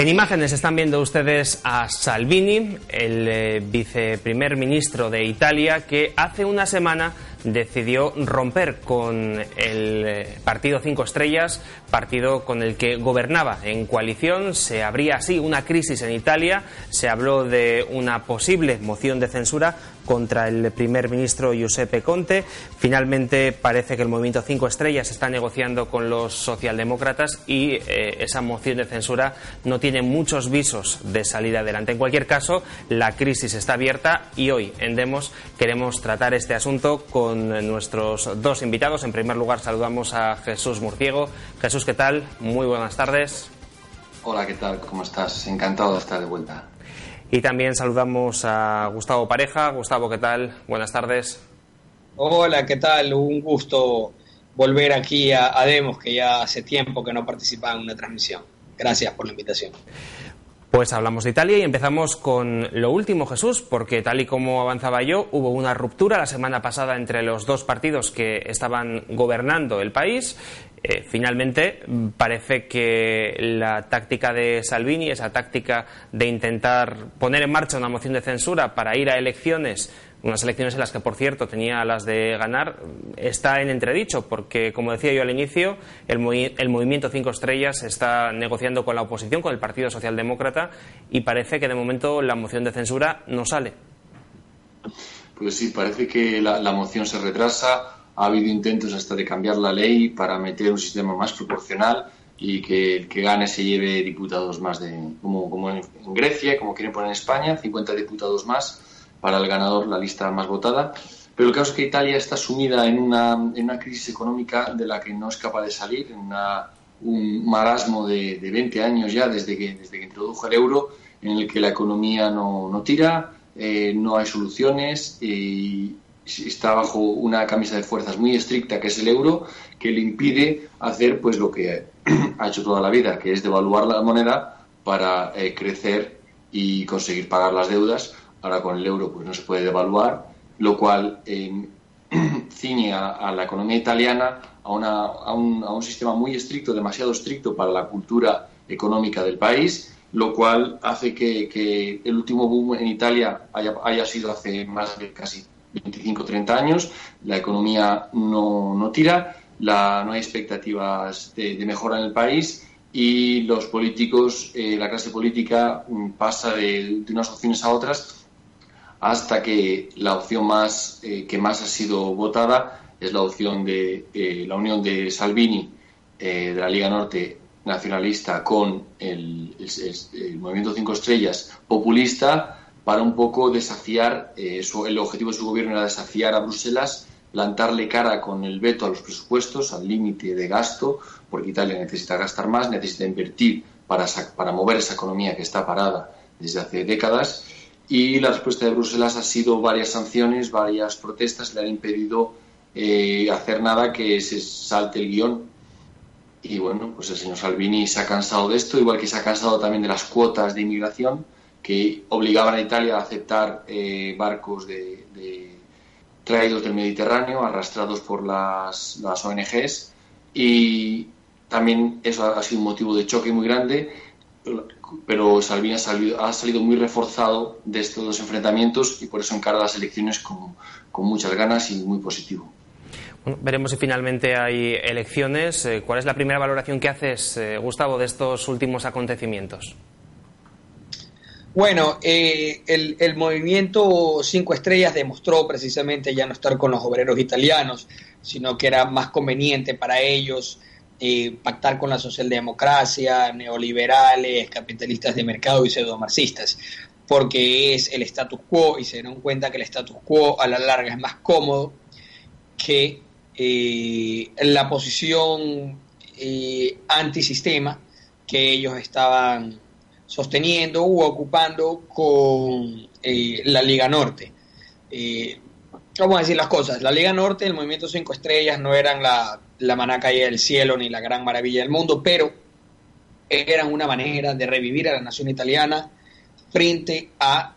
En imágenes están viendo ustedes a Salvini, el eh, viceprimer ministro de Italia, que hace una semana decidió romper con el eh, partido Cinco Estrellas, partido con el que gobernaba en coalición. Se abría así una crisis en Italia. Se habló de una posible moción de censura contra el primer ministro Giuseppe Conte. Finalmente parece que el movimiento Cinco Estrellas está negociando con los socialdemócratas y eh, esa moción de censura no tiene muchos visos de salida adelante. En cualquier caso, la crisis está abierta y hoy en Demos queremos tratar este asunto con nuestros dos invitados. En primer lugar, saludamos a Jesús Murciego. Jesús, ¿qué tal? Muy buenas tardes. Hola, ¿qué tal? ¿Cómo estás? Encantado de estar de vuelta. Y también saludamos a Gustavo Pareja. Gustavo, ¿qué tal? Buenas tardes. Hola, ¿qué tal? Un gusto volver aquí a, Demos, que ya hace tiempo que no participaba en una transmisión. Gracias por la invitación. Pues hablamos de Italia y empezamos con lo último, Jesús, porque tal y como avanzaba yo, hubo una ruptura la semana pasada entre los dos partidos que estaban gobernando el país. Eh, finalmente, parece que la táctica de Salvini, esa táctica de intentar poner en marcha una moción de censura para ir a elecciones unas elecciones en las que, por cierto, tenía las de ganar, está en entredicho, porque, como decía yo al inicio, el, movimiento Cinco Estrellas está negociando con la oposición, con el Partido Socialdemócrata, y parece que de momento la moción de censura no sale. Pues sí, parece que la, moción se retrasa. Ha habido intentos hasta de cambiar la ley para meter un sistema más proporcional y que el que gane se lleve diputados más de, como, como en Grecia, como quieren poner en España, 50 diputados más para el ganador la lista más votada. Pero el caso es que Italia está sumida en una, crisis económica de la que no es capaz de salir, en un marasmo de, de, 20 años ya desde que, desde que introdujo el euro, en el que la economía no, no tira, eh, no hay soluciones y está bajo una camisa de fuerzas muy estricta que es el euro, que le impide hacer pues lo que ha hecho toda la vida, que es devaluar la moneda para eh, crecer y conseguir pagar las deudas ahora con el euro pues no se puede devaluar, lo cual eh, ciñe a, la economía italiana a, una, a, un, a, un, sistema muy estricto, demasiado estricto para la cultura económica del país, lo cual hace que, que el último boom en Italia haya, haya, sido hace más de casi 25 30 años, la economía no, no tira, la, no hay expectativas de, mejora en el país y los políticos, eh, la clase política mm, pasa de unas opciones a otras hasta que la opción más eh, que más ha sido votada es la opción de eh, la unión de Salvini eh, de la Liga Norte nacionalista con el, movimiento Cinco Estrellas populista para un poco desafiar el objetivo de su gobierno era desafiar a Bruselas plantarle cara con el veto a los presupuestos al límite de gasto porque Italia necesita gastar más necesita invertir para, para mover esa economía que está parada desde hace décadas y la respuesta de Bruselas ha sido varias sanciones, varias protestas, le han impedido eh, hacer nada que se salte el guion. Y bueno, pues el señor Salvini se ha cansado de esto, igual que se ha cansado también de las cuotas de inmigración que obligaban a Italia a aceptar eh, barcos de, traídos del Mediterráneo, arrastrados por las, las ONGs. Y también eso ha sido un motivo de choque muy grande pero Salvini ha salido, ha salido muy reforzado de estos dos enfrentamientos y por eso encara las elecciones con, con muchas ganas y muy positivo. Bueno, veremos si finalmente hay elecciones. Eh, ¿Cuál es la primera valoración que haces, eh, Gustavo, de estos últimos acontecimientos? Bueno, eh, el, el, movimiento Cinco Estrellas demostró precisamente ya no estar con los obreros italianos, sino que era más conveniente para ellos eh, pactar con la socialdemocracia, neoliberales, capitalistas de mercado y pseudomarxistas. porque es el status quo y se dieron cuenta que el status quo a la larga es más cómodo que eh, la posición eh, antisistema que ellos estaban sosteniendo u ocupando con la Liga Norte. Vamos a decir las cosas, la Liga Norte, el Movimiento Cinco Estrellas no eran la, la manaca del cielo ni la gran maravilla del mundo, pero eran una manera de revivir a la nación italiana frente a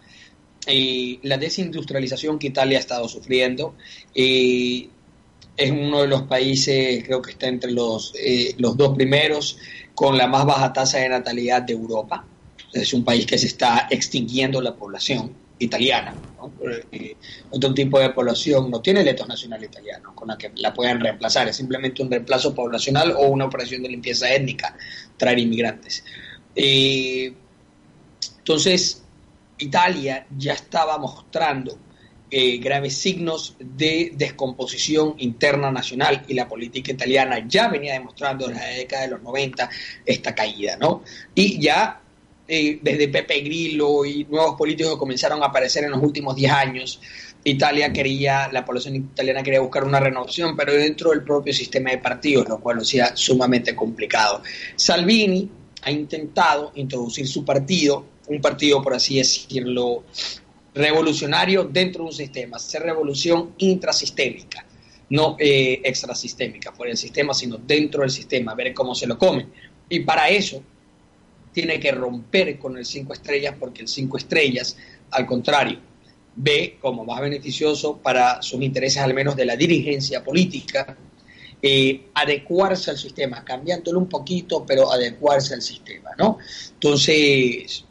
eh, la desindustrialización que Italia ha estado sufriendo. Eh, es uno de los países, creo que está entre los, eh, los dos primeros, con la más baja tasa de natalidad de Europa. Es un país que se está extinguiendo la población italiana. otro tipo de población no tiene letos nacional italiano con la que la puedan reemplazar. Es simplemente un reemplazo poblacional o una operación de limpieza étnica, traer inmigrantes. entonces, Italia ya estaba mostrando eh, graves signos de descomposición interna nacional y la política italiana ya venía demostrando en la década de los 90 esta caída, ¿no? Y ya desde Pepe Grillo y nuevos políticos comenzaron a aparecer en los últimos 10 años, Italia quería, la población italiana quería buscar una renovación, pero dentro del propio sistema de partidos, lo cual lo hacía sumamente complicado. Salvini ha intentado introducir su partido, un partido, por así decirlo, revolucionario dentro de un sistema, hacer revolución intrasistémica, no eh, extrasistémica, fuera del sistema, sino dentro del sistema, ver cómo se lo comen. Y para eso tiene que romper con el cinco estrellas, porque el cinco estrellas, al contrario, ve como más beneficioso para sus intereses, al menos de la dirigencia política, eh, adecuarse al sistema, cambiándolo un poquito, pero adecuarse al sistema, ¿no? Entonces,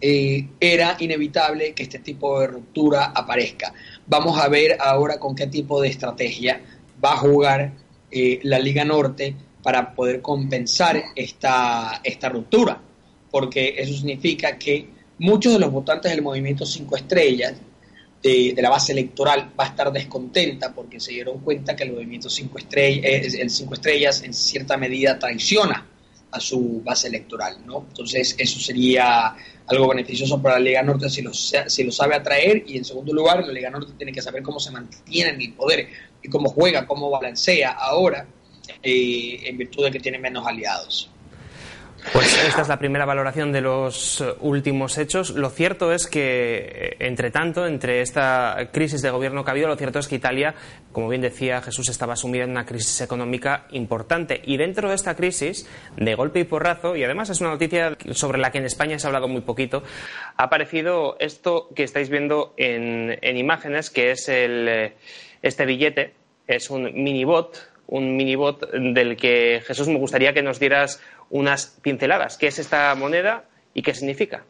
eh, era inevitable que este tipo de ruptura aparezca. Vamos a ver ahora con qué tipo de estrategia va a jugar eh, la Liga Norte para poder compensar esta, esta ruptura, porque eso significa que muchos de los votantes del movimiento Cinco Estrellas, de, la base electoral, va a estar descontenta porque se dieron cuenta que el movimiento Cinco Estrellas, eh, el Cinco Estrellas en cierta medida traiciona a su base electoral, ¿no? Entonces eso sería algo beneficioso para la Liga Norte si lo, si lo sabe atraer y en segundo lugar la Liga Norte tiene que saber cómo se mantiene en el poder y cómo juega, cómo balancea ahora eh, en virtud de que tiene menos aliados. Pues esta es la primera valoración de los eh, últimos hechos. Lo cierto es que, eh, entre tanto, entre esta crisis de gobierno que ha habido, lo cierto es que Italia, como bien decía Jesús, estaba sumida en una crisis económica importante. Y dentro de esta crisis, de golpe y porrazo, y además es una noticia sobre la que en España se ha hablado muy poquito, ha aparecido esto que estáis viendo en, imágenes, que es el, eh, este billete. Es un minibot, un minibot del que Jesús me gustaría que nos dieras unas pinceladas. ¿Qué es esta moneda y qué significa?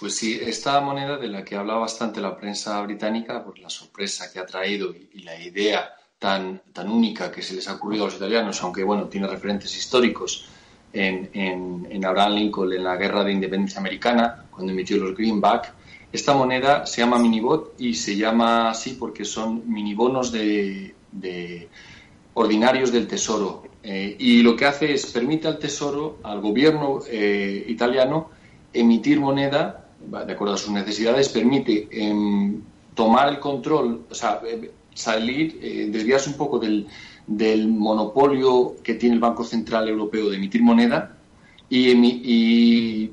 Pues sí, esta moneda de la que habla bastante la prensa británica, por la sorpresa que ha traído y, la idea tan, tan única que se les ha ocurrido a los italianos, aunque bueno, tiene referentes históricos en, en, Abraham Lincoln en la Guerra de Independencia Americana, cuando emitió los Greenback. Esta moneda se llama minibot y se llama así porque son minibonos de, de ordinarios del Tesoro eh, y lo que hace es permite al Tesoro, al gobierno eh, italiano, emitir moneda, de acuerdo a sus necesidades, permite em, tomar el control, o sea, eh, salir, desviarse un poco del, monopolio que tiene el Banco Central Europeo de emitir moneda y, y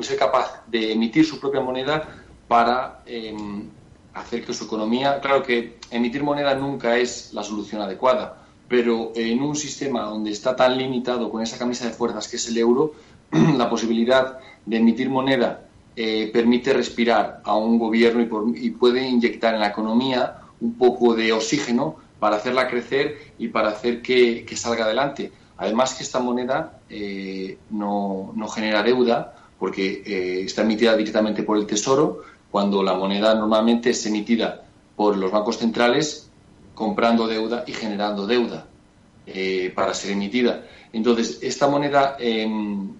ser capaz de emitir su propia moneda para em, hacer que su economía, claro que emitir moneda nunca es la solución adecuada, pero en un sistema donde está tan limitado con esa camisa de fuerzas que es el euro, la posibilidad de emitir moneda eh, permite respirar a un gobierno y, puede inyectar en la economía un poco de oxígeno para hacerla crecer y para hacer que, salga adelante. Además que esta moneda eh, no, genera deuda porque eh, está emitida directamente por el Tesoro, cuando la moneda normalmente es emitida por los bancos centrales comprando deuda y generando deuda eh, para ser emitida. Entonces, esta moneda, em,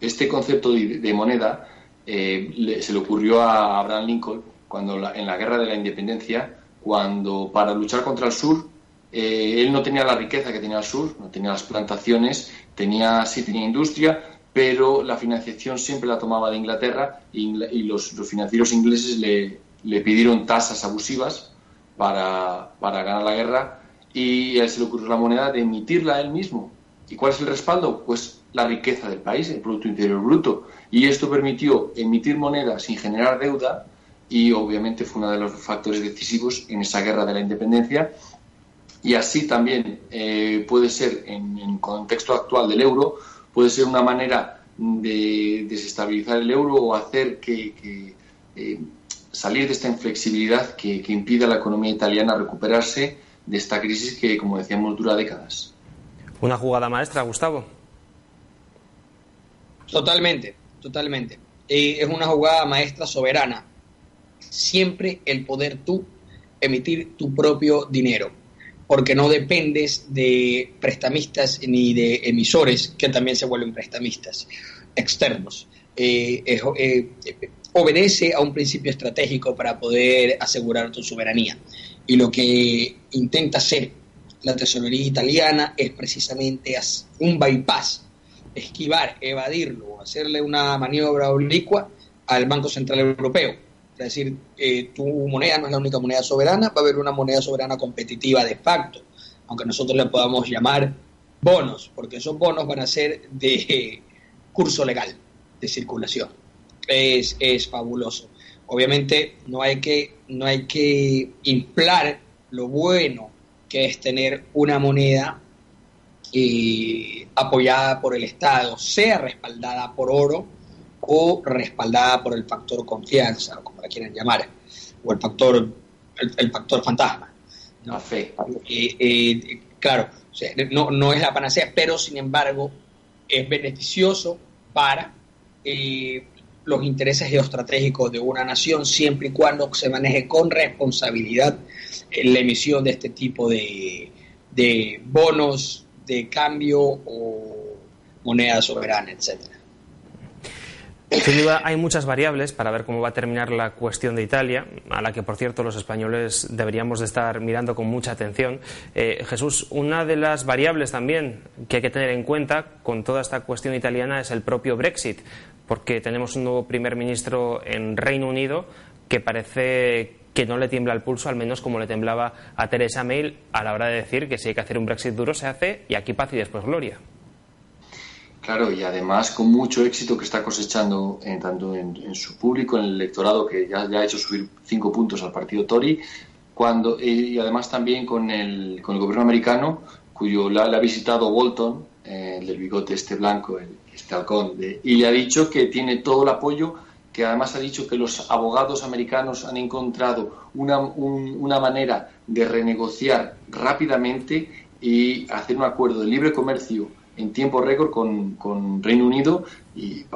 este concepto de, moneda eh, se le ocurrió a Abraham Lincoln cuando en la guerra de la independencia, cuando para luchar contra el sur, eh, él no tenía la riqueza que tenía el sur, no tenía las plantaciones, tenía, sí tenía industria, pero la financiación siempre la tomaba de Inglaterra y, los, financieros ingleses le, le, pidieron tasas abusivas para, para ganar la guerra y él se le ocurrió la moneda de emitirla él mismo. ¿Y cuál es el respaldo? Pues la riqueza del país, el Producto Interior Bruto. Y esto permitió emitir moneda sin generar deuda y obviamente fue uno de los factores decisivos en esa guerra de la independencia. Y así también eh, puede ser, en el contexto actual del euro, puede ser una manera de desestabilizar el euro o hacer que, eh, salir de esta inflexibilidad que, que impida a la economía italiana recuperarse de esta crisis que, como decíamos, dura décadas. Una jugada maestra, Gustavo. Totalmente, totalmente. es una jugada maestra soberana. Siempre el poder tú emitir tu propio dinero, porque no dependes de prestamistas ni de emisores que también se vuelven prestamistas externos. Eh, eh, obedece a un principio estratégico para poder asegurar tu soberanía. Y lo que intenta hacer la tesorería italiana es precisamente un bypass, esquivar, evadirlo, hacerle una maniobra oblicua al Banco Central Europeo. Es decir, eh, tu moneda no es la única moneda soberana, va a haber una moneda soberana competitiva de facto, aunque nosotros le podamos llamar bonos, porque esos bonos van a ser de curso legal, de circulación. Es, es fabuloso. Obviamente no hay que, no hay que inflar lo bueno que es tener una moneda eh, apoyada por el Estado, sea respaldada por oro o respaldada por el factor confianza, o como la quieran llamar, o el factor, el, factor fantasma. La fe. Eh, eh, claro, no, no, es la panacea, pero sin embargo es beneficioso para los intereses geoestratégicos de una nación siempre y cuando se maneje con responsabilidad la emisión de este tipo de, de bonos de cambio o moneda soberana, etcétera. Sin duda hay muchas variables para ver cómo va a terminar la cuestión de Italia, a la que, por cierto, los españoles deberíamos de estar mirando con mucha atención. Eh, Jesús, una de las variables también que hay que tener en cuenta con toda esta cuestión italiana es el propio Brexit, porque tenemos un nuevo primer ministro en Reino Unido que parece que no le tiembla el pulso, al menos como le temblaba a Teresa May a la hora de decir que si hay que hacer un Brexit duro se hace y aquí paz y después gloria. Claro, y además con mucho éxito que está cosechando en, tanto en, su público, en el electorado, que ya, ha hecho subir cinco puntos al partido Tory, cuando, y además también con el, con el gobierno americano, cuyo le ha visitado Bolton, eh, el del bigote este blanco, el, este halcón, y le ha dicho que tiene todo el apoyo, que además ha dicho que los abogados americanos han encontrado una, una manera de renegociar rápidamente y hacer un acuerdo de libre comercio en tiempo récord con, con, Reino Unido y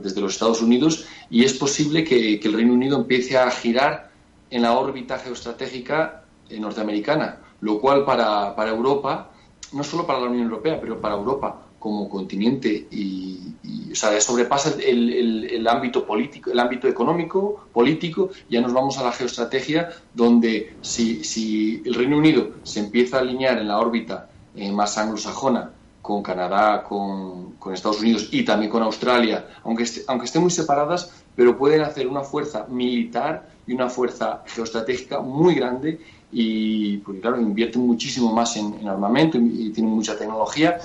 desde los Estados Unidos y es posible que, el Reino Unido empiece a girar en la órbita geoestratégica norteamericana, lo cual para, para Europa, no solo para la Unión Europea, pero para Europa como continente y, o sea, sobrepasa el, el, ámbito político, el ámbito económico, político, ya nos vamos a la geoestrategia donde si, si el Reino Unido se empieza a alinear en la órbita eh, más anglosajona con Canadá, con, Estados Unidos y también con Australia, aunque, aunque estén muy separadas, pero pueden hacer una fuerza militar y una fuerza geoestratégica muy grande y, porque claro, invierten muchísimo más en, armamento y, tienen mucha tecnología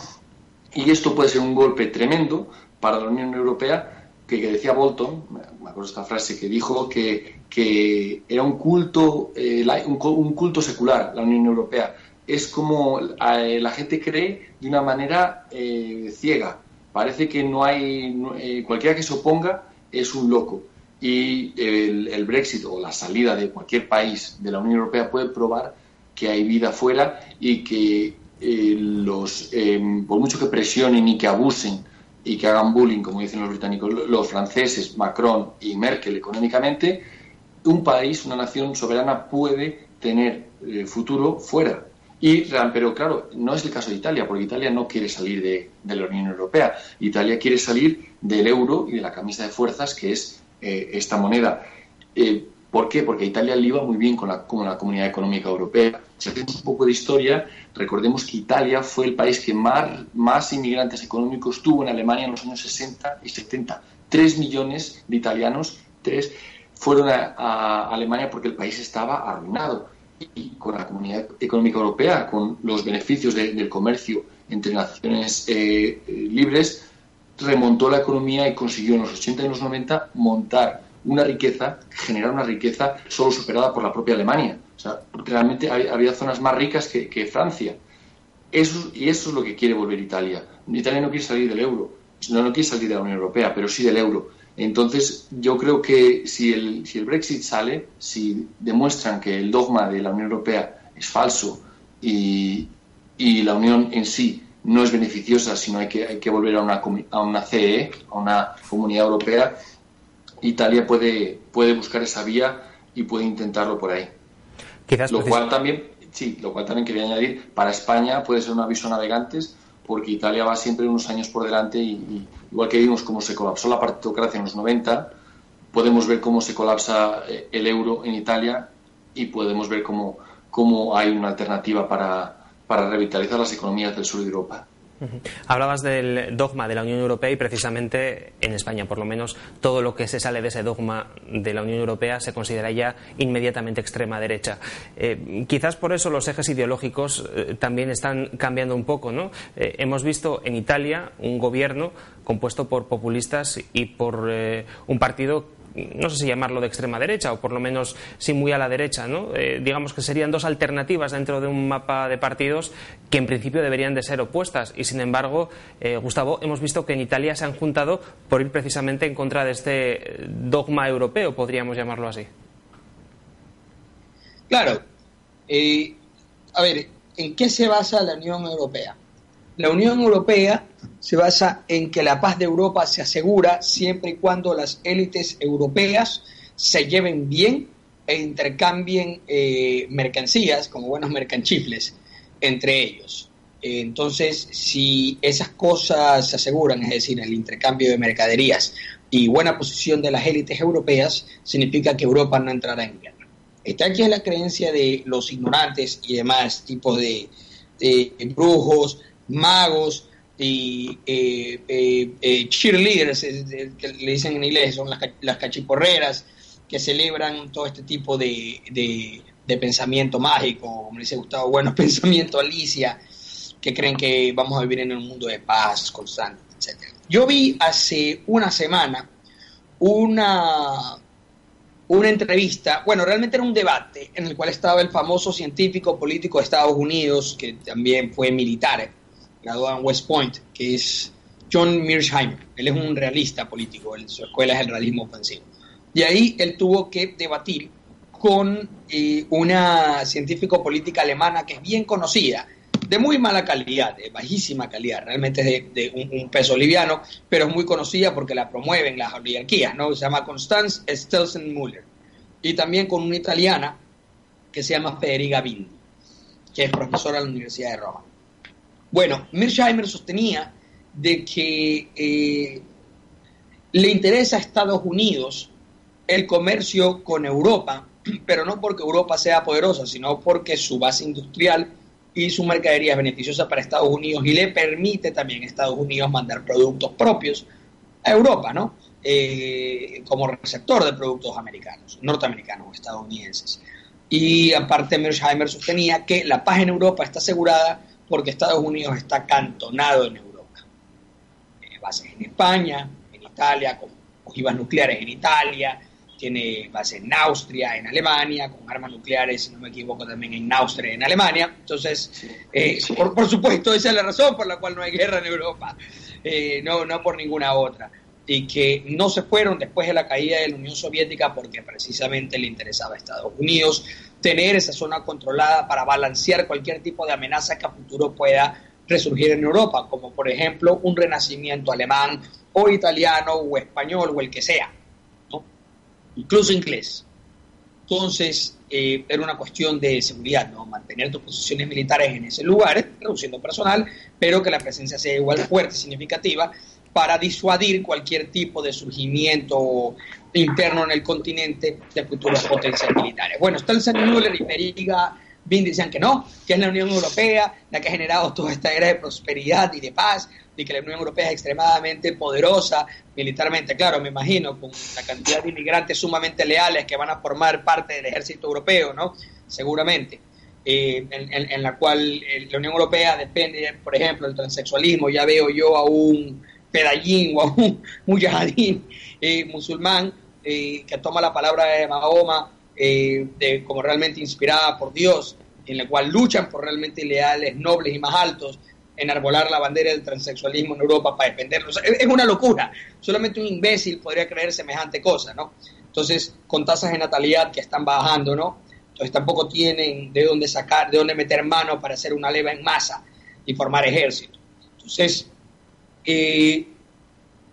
y esto puede ser un golpe tremendo para la Unión Europea que, decía Bolton, me acuerdo esta frase que dijo que, que era un culto, eh, un culto secular la Unión Europea es como eh, la gente cree de una manera eh, ciega. Parece que no hay, eh, cualquiera que se oponga es un loco. Y el, Brexit o la salida de cualquier país de la Unión Europea puede probar que hay vida fuera y que los, por mucho que presionen y que abusen y que hagan bullying, como dicen los británicos, los franceses, Macron y Merkel económicamente, un país, una nación soberana puede tener futuro fuera y, pero claro, no es el caso de Italia, porque Italia no quiere salir de, la Unión Europea. Italia quiere salir del euro y de la camisa de fuerzas, que es eh, esta moneda. Eh, ¿Por qué? Porque Italia le iba muy bien con la, con la Comunidad Económica Europea. Si hacemos un poco de historia, recordemos que Italia fue el país que más, más inmigrantes económicos tuvo en Alemania en los años 60 y 70. Tres millones de italianos tres, fueron a, Alemania porque el país estaba arruinado. Y con la Comunidad Económica Europea, con los beneficios del comercio entre naciones eh, eh, libres, remontó la economía y consiguió en los 80 y los 90 montar una riqueza, generar una riqueza solo superada por la propia Alemania. O sea, realmente había zonas más ricas que, Francia. Eso, y eso es lo que quiere volver Italia. Italia no quiere salir del euro, no, no quiere salir de la Unión Europea, pero sí del euro. Entonces, yo creo que si el, si el Brexit sale, si demuestran que el dogma de la Unión Europea es falso y, y la Unión en sí no es beneficiosa, sino hay que, hay que volver a una, a una CE, a una comunidad europea, Italia puede, puede buscar esa vía y puede intentarlo por ahí. lo cual también, sí, lo cual también quería añadir, para España puede ser un aviso a navegantes porque Italia va siempre unos años por delante y, igual que vimos cómo se colapsó la partitocracia en los 90, podemos ver cómo se colapsa eh, el euro en Italia y podemos ver cómo, cómo hay una alternativa para, para revitalizar las economías del sur de Europa. Hablabas del dogma de la Unión Europea y precisamente en España, por lo menos, todo lo que se sale de ese dogma de la Unión Europea se considera ya inmediatamente extrema derecha. Eh, quizás por eso los ejes ideológicos eh, también están cambiando un poco. ¿no? Eh, hemos visto en Italia un gobierno compuesto por populistas y por un partido no sé si llamarlo de extrema derecha o por lo menos sí muy a la derecha, ¿no? Eh, digamos que serían dos alternativas dentro de un mapa de partidos que en principio deberían de ser opuestas y sin embargo, eh, Gustavo, hemos visto que en Italia se han juntado por ir precisamente en contra de este dogma europeo, podríamos llamarlo así. Claro. Eh, a ver, ¿en qué se basa la Unión Europea? La Unión Europea se basa en que la paz de Europa se asegura siempre y cuando las élites europeas se lleven bien e intercambien eh, mercancías como buenos mercanchifles entre ellos. Entonces, si esas cosas se aseguran, es decir, el intercambio de mercaderías y buena posición de las élites europeas, significa que Europa no entrará en guerra. Esta aquí es la creencia de los ignorantes y demás tipos de brujos, magos y eh, eh, eh, cheerleaders, que le dicen en inglés, son las, cachiporreras que celebran todo este tipo de, de, pensamiento mágico, como dice Gustavo, bueno, pensamiento Alicia, que creen que vamos a vivir en un mundo de paz constante, etc. Yo vi hace una semana una, una entrevista, bueno, realmente era un debate en el cual estaba el famoso científico político de Estados Unidos, que también fue militar, graduado en West Point, que es John Mearsheimer. Él es un realista político, su escuela es el realismo ofensivo. Y ahí él tuvo que debatir con eh, una científico política alemana que es bien conocida, de muy mala calidad, de bajísima calidad, realmente es de, un, peso liviano, pero es muy conocida porque la promueven las oligarquías, ¿no? Se llama Constance Stelzen-Müller. Y también con una italiana que se llama Federica Bindi, que es profesora de la Universidad de Roma. Bueno, Mearsheimer sostenía de que eh, le interesa a Estados Unidos el comercio con Europa, pero no porque Europa sea poderosa, sino porque su base industrial y su mercadería es beneficiosa para Estados Unidos y le permite también a Estados Unidos mandar productos propios a Europa, ¿no? Eh, como receptor de productos americanos, norteamericanos, estadounidenses. Y aparte, Mearsheimer sostenía que la paz en Europa está asegurada porque Estados Unidos está cantonado en Europa. Tiene bases en España, en Italia, con ojivas nucleares en Italia, tiene bases en Austria, en Alemania, con armas nucleares, si no me equivoco, también en Austria, en Alemania. Entonces, eh, Por, supuesto, esa es la razón por la cual no hay guerra en Europa, eh, no, no por ninguna otra. Y que no se fueron después de la caída de la Unión Soviética porque precisamente le interesaba a Estados Unidos tener esa zona controlada para balancear cualquier tipo de amenaza que a futuro pueda resurgir en Europa, como por ejemplo un renacimiento alemán o italiano o español o el que sea, incluso inglés. Entonces, eh, era una cuestión de seguridad, ¿no? mantener tus posiciones militares en ese lugar, reduciendo personal, pero que la presencia sea igual fuerte, significativa, para disuadir cualquier tipo de surgimiento interno en el continente de futuros potencias militares. Bueno, Stolzenmüller y Periga Bin decían que no, que es la Unión Europea la que ha generado toda esta era de prosperidad y de paz, y que la Unión Europea es extremadamente poderosa militarmente, claro, me imagino, con la cantidad de inmigrantes sumamente leales que van a formar parte del ejército europeo, ¿no? Seguramente. Eh, en, la cual eh, la Unión Europea depende, por ejemplo, del transexualismo. Ya veo yo a un pedallín o a un mujahidín eh, musulmán que toma la palabra de Mahoma de, como realmente inspirada por Dios, en la cual luchan por realmente ideales nobles y más altos, enarbolar la bandera del transexualismo en Europa para defenderlos. Es una locura. Solamente un imbécil podría creer semejante cosa, ¿no? Entonces, con tasas de natalidad que están bajando, ¿no? Entonces tampoco tienen de dónde sacar, de dónde meter mano para hacer una leva en masa y formar ejército. Entonces, eh,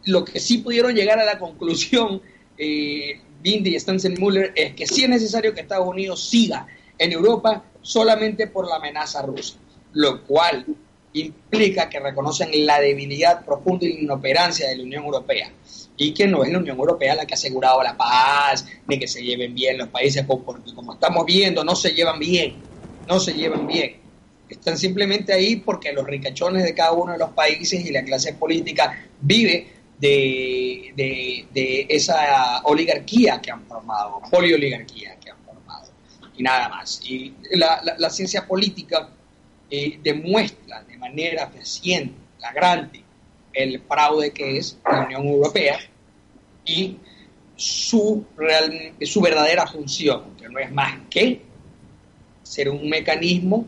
lo que sí pudieron llegar a la conclusión, eh, Bindi y Muller, es que sí es necesario que Estados Unidos siga en Europa solamente por la amenaza rusa, lo cual implica que reconocen la debilidad profunda y la inoperancia de la Unión Europea y que no es la Unión Europea la que ha asegurado la paz, ni que se lleven bien los países, porque como estamos viendo, no se llevan bien, no se llevan bien. Están simplemente ahí porque los ricachones de cada uno de los países y la clase política vive de, de, esa oligarquía que han formado, polioligarquía que han formado, y nada más. Y la, la, ciencia política eh, demuestra de manera fehaciente, flagrante, el fraude que es la Unión Europea y su, real, su verdadera función, que no es más que ser un mecanismo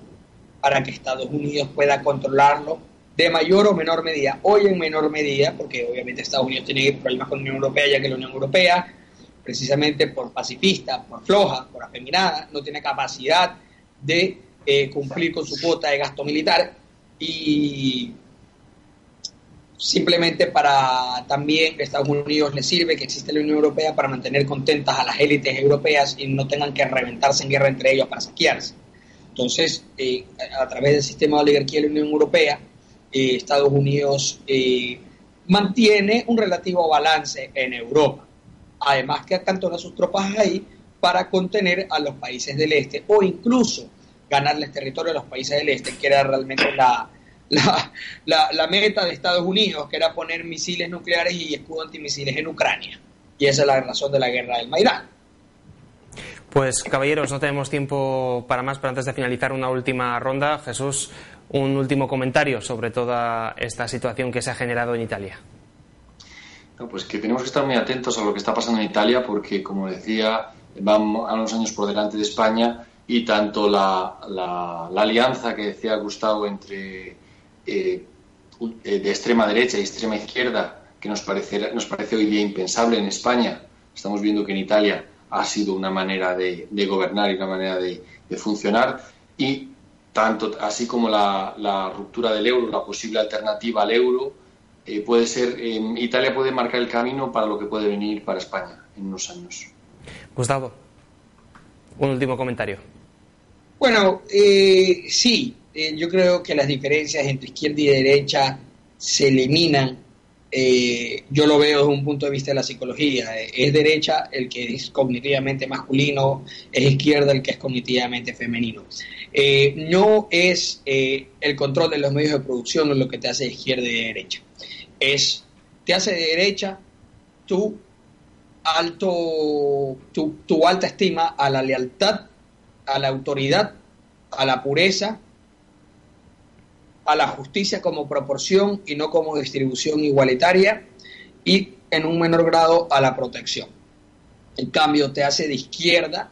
para que Estados Unidos pueda controlarlo de mayor o menor medida. Hoy en menor medida, porque obviamente Estados Unidos tiene problemas con la Unión Europea, ya que la Unión Europea, precisamente por pacifista, por floja, por afeminada, no tiene capacidad de eh, cumplir con su cuota de gasto militar y simplemente para también que Estados Unidos le sirve que existe la Unión Europea para mantener contentas a las élites europeas y no tengan que reventarse en guerra entre ellos para saquearse. Entonces, eh, a través del sistema de oligarquía de la Unión Europea, eh, Estados Unidos eh, mantiene un relativo balance en Europa. Además que acantona sus tropas ahí para contener a los países del este o incluso ganarles territorio a los países del este, que era realmente la, la, la, meta de Estados Unidos, que era poner misiles nucleares y escudos antimisiles en Ucrania. Y esa es la razón de la guerra del Maidán. Pues caballeros, no tenemos tiempo para más, pero antes de finalizar una última ronda, Jesús, un último comentario sobre toda esta situación que se ha generado en Italia. pues que tenemos que estar muy atentos a lo que está pasando en Italia porque, como decía, van a unos años por delante de España y tanto la, alianza que decía Gustavo entre eh, eh, de extrema derecha y extrema izquierda que nos nos parece hoy día impensable en España. Estamos viendo que en Italia ha sido una manera de, gobernar y una manera de, funcionar. Y tanto así como la, ruptura del euro, la posible alternativa al euro, eh, puede ser, Italia puede marcar el camino para lo que puede venir para España en unos años. Gustavo, un último comentario. Bueno, eh, sí, eh, yo creo que las diferencias entre izquierda y derecha se eliminan. Eh, yo lo veo desde un punto de vista de la psicología. Es derecha el que es cognitivamente masculino, es izquierda el que es cognitivamente femenino. Eh, no es el control de los medios de producción lo que te hace de izquierda y de derecha. Es, te hace de derecha tu, alto, tu alta estima a la lealtad, a la autoridad, a la pureza a la justicia como proporción y no como distribución igualitaria y en un menor grado a la protección. En cambio, te hace de izquierda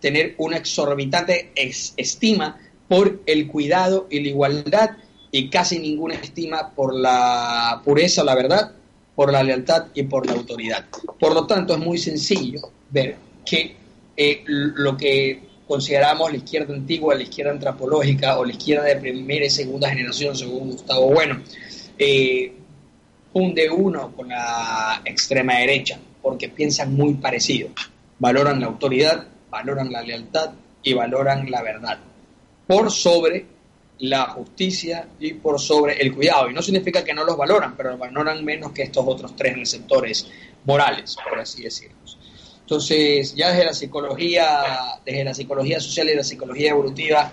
tener una exorbitante estima por el cuidado y la igualdad y casi ninguna estima por la pureza la verdad, por la lealtad y por la autoridad. Por lo tanto, es muy sencillo ver que eh, lo que consideramos la izquierda antigua, la izquierda antropológica o la izquierda de primera y segunda generación, según Gustavo Bueno, eh, funde uno con la extrema derecha, porque piensan muy parecido. Valoran la autoridad, valoran la lealtad y valoran la verdad, por sobre la justicia y por sobre el cuidado. Y no significa que no los valoran, pero valoran menos que estos otros tres receptores morales, por así decirlo. Entonces, ya desde la psicología, desde la psicología social y la psicología evolutiva,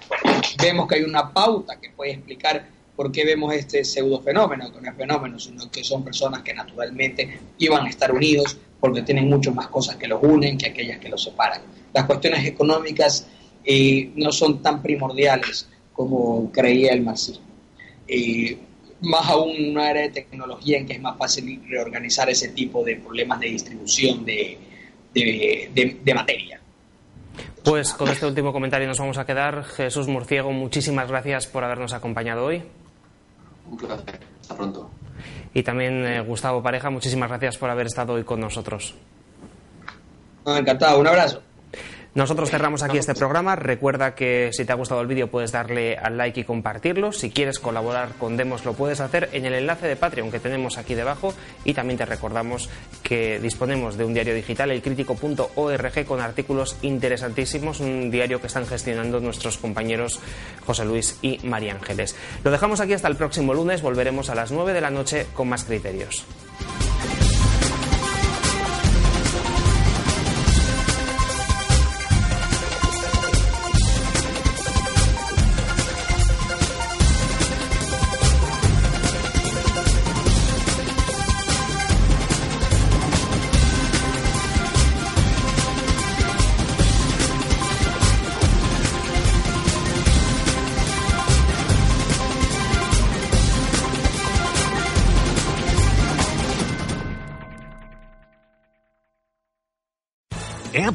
vemos que hay una pauta que puede explicar por qué vemos este pseudo fenómeno, que no es fenómeno, sino que son personas que naturalmente iban a estar unidos porque tienen mucho más cosas que los unen que aquellas que los separan. Las cuestiones económicas eh, no son tan primordiales como creía el marxismo. Eh, más aún una era de tecnología en que es más fácil reorganizar ese tipo de problemas de distribución de, de, materia. Pues con este último comentario nos vamos a quedar. Jesús Murciego, muchísimas gracias por habernos acompañado hoy. Un placer. Hasta pronto. Y también eh, Gustavo Pareja, muchísimas gracias por haber estado hoy con nosotros. encantado. Un abrazo. Nosotros cerramos aquí este programa. Recuerda que si te ha gustado el vídeo puedes darle al like y compartirlo. Si quieres colaborar con Demos lo puedes hacer en el enlace de Patreon que tenemos aquí debajo. Y también te recordamos que disponemos de un diario digital, elcrítico.org, con artículos interesantísimos. Un diario que están gestionando nuestros compañeros José Luis y María Ángeles. Lo dejamos aquí hasta el próximo lunes. Volveremos a las 9 de la noche con más criterios.